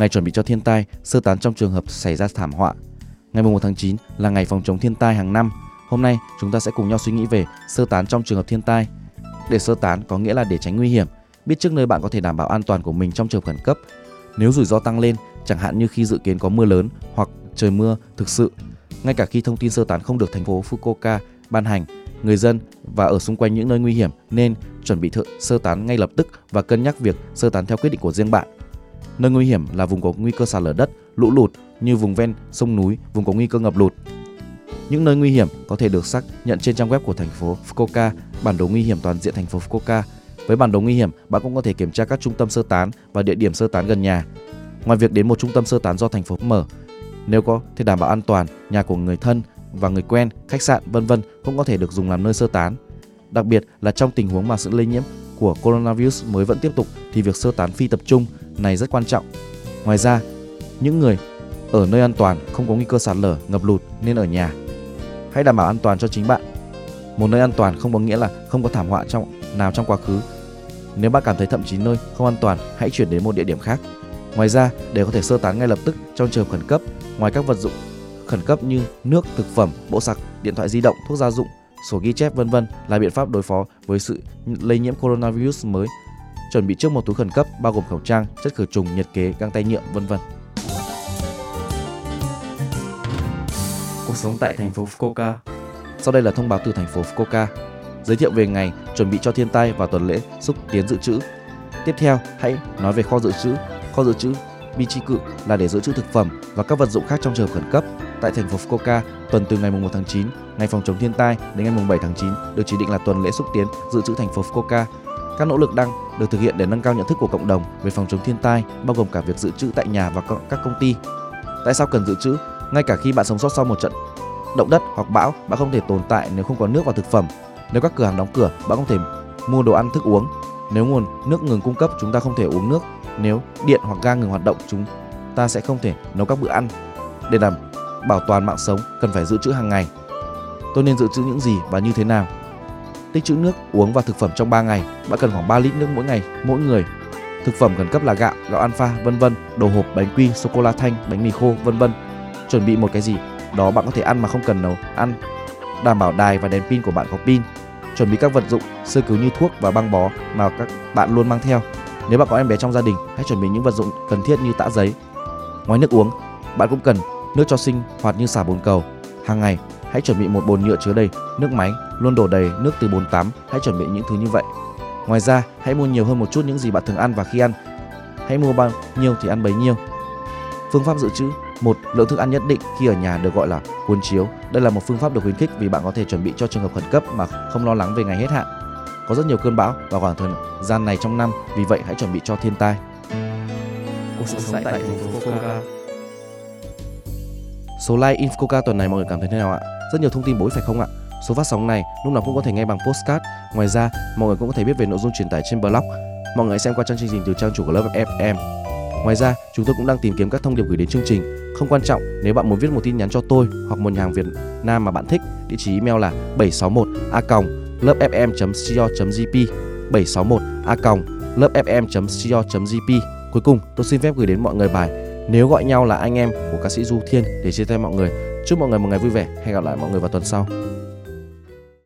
Ngày chuẩn bị cho thiên tai, sơ tán trong trường hợp xảy ra thảm họa. Ngày 1 tháng 9 là ngày phòng chống thiên tai hàng năm. Hôm nay chúng ta sẽ cùng nhau suy nghĩ về sơ tán trong trường hợp thiên tai. Để sơ tán có nghĩa là để tránh nguy hiểm, biết trước nơi bạn có thể đảm bảo an toàn của mình trong trường khẩn cấp. Nếu rủi ro tăng lên, chẳng hạn như khi dự kiến có mưa lớn hoặc trời mưa thực sự, ngay cả khi thông tin sơ tán không được thành phố Fukuoka ban hành, người dân và ở xung quanh những nơi nguy hiểm nên chuẩn bị thợ sơ tán ngay lập tức và cân nhắc việc sơ tán theo quyết định của riêng bạn. Nơi nguy hiểm là vùng có nguy cơ sạt lở đất, lũ lụt như vùng ven sông núi, vùng có nguy cơ ngập lụt. Những nơi nguy hiểm có thể được xác nhận trên trang web của thành phố Fukuoka, bản đồ nguy hiểm toàn diện thành phố Fukuoka. Với bản đồ nguy hiểm, bạn cũng có thể kiểm tra các trung tâm sơ tán và địa điểm sơ tán gần nhà. Ngoài việc đến một trung tâm sơ tán do thành phố mở, nếu có thể đảm bảo an toàn, nhà của người thân và người quen, khách sạn vân vân cũng có thể được dùng làm nơi sơ tán. Đặc biệt là trong tình huống mà sự lây nhiễm của coronavirus mới vẫn tiếp tục thì việc sơ tán phi tập trung này rất quan trọng. Ngoài ra, những người ở nơi an toàn không có nguy cơ sạt lở, ngập lụt nên ở nhà. Hãy đảm bảo an toàn cho chính bạn. Một nơi an toàn không có nghĩa là không có thảm họa trong nào trong quá khứ. Nếu bạn cảm thấy thậm chí nơi không an toàn, hãy chuyển đến một địa điểm khác. Ngoài ra, để có thể sơ tán ngay lập tức trong trường khẩn cấp, ngoài các vật dụng khẩn cấp như nước, thực phẩm, bộ sạc, điện thoại di động, thuốc gia dụng, sổ ghi chép vân vân là biện pháp đối phó với sự lây nhiễm coronavirus mới. Chuẩn bị trước một túi khẩn cấp bao gồm khẩu trang, chất khử trùng, nhiệt kế, găng tay nhựa vân vân. Cuộc sống tại thành phố Fukuoka. Sau đây là thông báo từ thành phố Fukuoka, giới thiệu về ngày chuẩn bị cho thiên tai và tuần lễ xúc tiến dự trữ. Tiếp theo, hãy nói về kho dự trữ. Kho dự trữ Bichiku là để dự trữ thực phẩm và các vật dụng khác trong trường hợp khẩn cấp. Tại thành phố Fukuoka, tuần từ ngày 1 tháng 9, ngày phòng chống thiên tai đến ngày 7 tháng 9 được chỉ định là tuần lễ xúc tiến dự trữ thành phố Fukuoka. Các nỗ lực đang được thực hiện để nâng cao nhận thức của cộng đồng về phòng chống thiên tai, bao gồm cả việc dự trữ tại nhà và các công ty. Tại sao cần dự trữ? Ngay cả khi bạn sống sót sau một trận động đất hoặc bão, bạn không thể tồn tại nếu không có nước và thực phẩm. Nếu các cửa hàng đóng cửa, bạn không thể mua đồ ăn thức uống. Nếu nguồn nước ngừng cung cấp, chúng ta không thể uống nước. Nếu điện hoặc ga ngừng hoạt động, chúng ta sẽ không thể nấu các bữa ăn. Để đảm bảo toàn mạng sống, cần phải dự trữ hàng ngày. Tôi nên dự trữ những gì và như thế nào? Tích trữ nước, uống và thực phẩm trong 3 ngày. Bạn cần khoảng 3 lít nước mỗi ngày, mỗi người. Thực phẩm khẩn cấp là gạo, gạo alpha, vân vân, đồ hộp, bánh quy, sô cô la thanh, bánh mì khô, vân vân. Chuẩn bị một cái gì đó bạn có thể ăn mà không cần nấu ăn. Đảm bảo đài và đèn pin của bạn có pin. Chuẩn bị các vật dụng sơ cứu như thuốc và băng bó mà các bạn luôn mang theo. Nếu bạn có em bé trong gia đình, hãy chuẩn bị những vật dụng cần thiết như tã giấy. Ngoài nước uống, bạn cũng cần nước cho sinh hoạt như xả bồn cầu. Hàng ngày, hãy chuẩn bị một bồn nhựa chứa đầy nước máy, luôn đổ đầy nước từ bồn tắm. Hãy chuẩn bị những thứ như vậy. Ngoài ra, hãy mua nhiều hơn một chút những gì bạn thường ăn và khi ăn. Hãy mua bao nhiêu thì ăn bấy nhiêu. Phương pháp dự trữ một lượng thức ăn nhất định khi ở nhà được gọi là cuốn chiếu. Đây là một phương pháp được khuyến khích vì bạn có thể chuẩn bị cho trường hợp khẩn cấp mà không lo lắng về ngày hết hạn. Có rất nhiều cơn bão vào khoảng thời gian này trong năm, vì vậy hãy chuẩn bị cho thiên tai. Cuộc sống tại thành phố Fukuoka. Số like Infoca tuần này mọi người cảm thấy thế nào ạ? Rất nhiều thông tin bổ ích phải không ạ? Số phát sóng này lúc nào cũng có thể nghe bằng postcard. Ngoài ra, mọi người cũng có thể biết về nội dung truyền tải trên blog. Mọi người xem qua trang chương trình từ trang chủ của lớp FM. Ngoài ra, chúng tôi cũng đang tìm kiếm các thông điệp gửi đến chương trình. Không quan trọng nếu bạn muốn viết một tin nhắn cho tôi hoặc một nhà hàng Việt Nam mà bạn thích, địa chỉ email là 761 a lớpfm.co.jp 761 a lớpfm.co.jp. Cuối cùng, tôi xin phép gửi đến mọi người bài nếu gọi nhau là anh em của ca sĩ Du Thiên để chia tay mọi người. Chúc mọi người một ngày vui vẻ. Hẹn gặp lại mọi người vào tuần sau.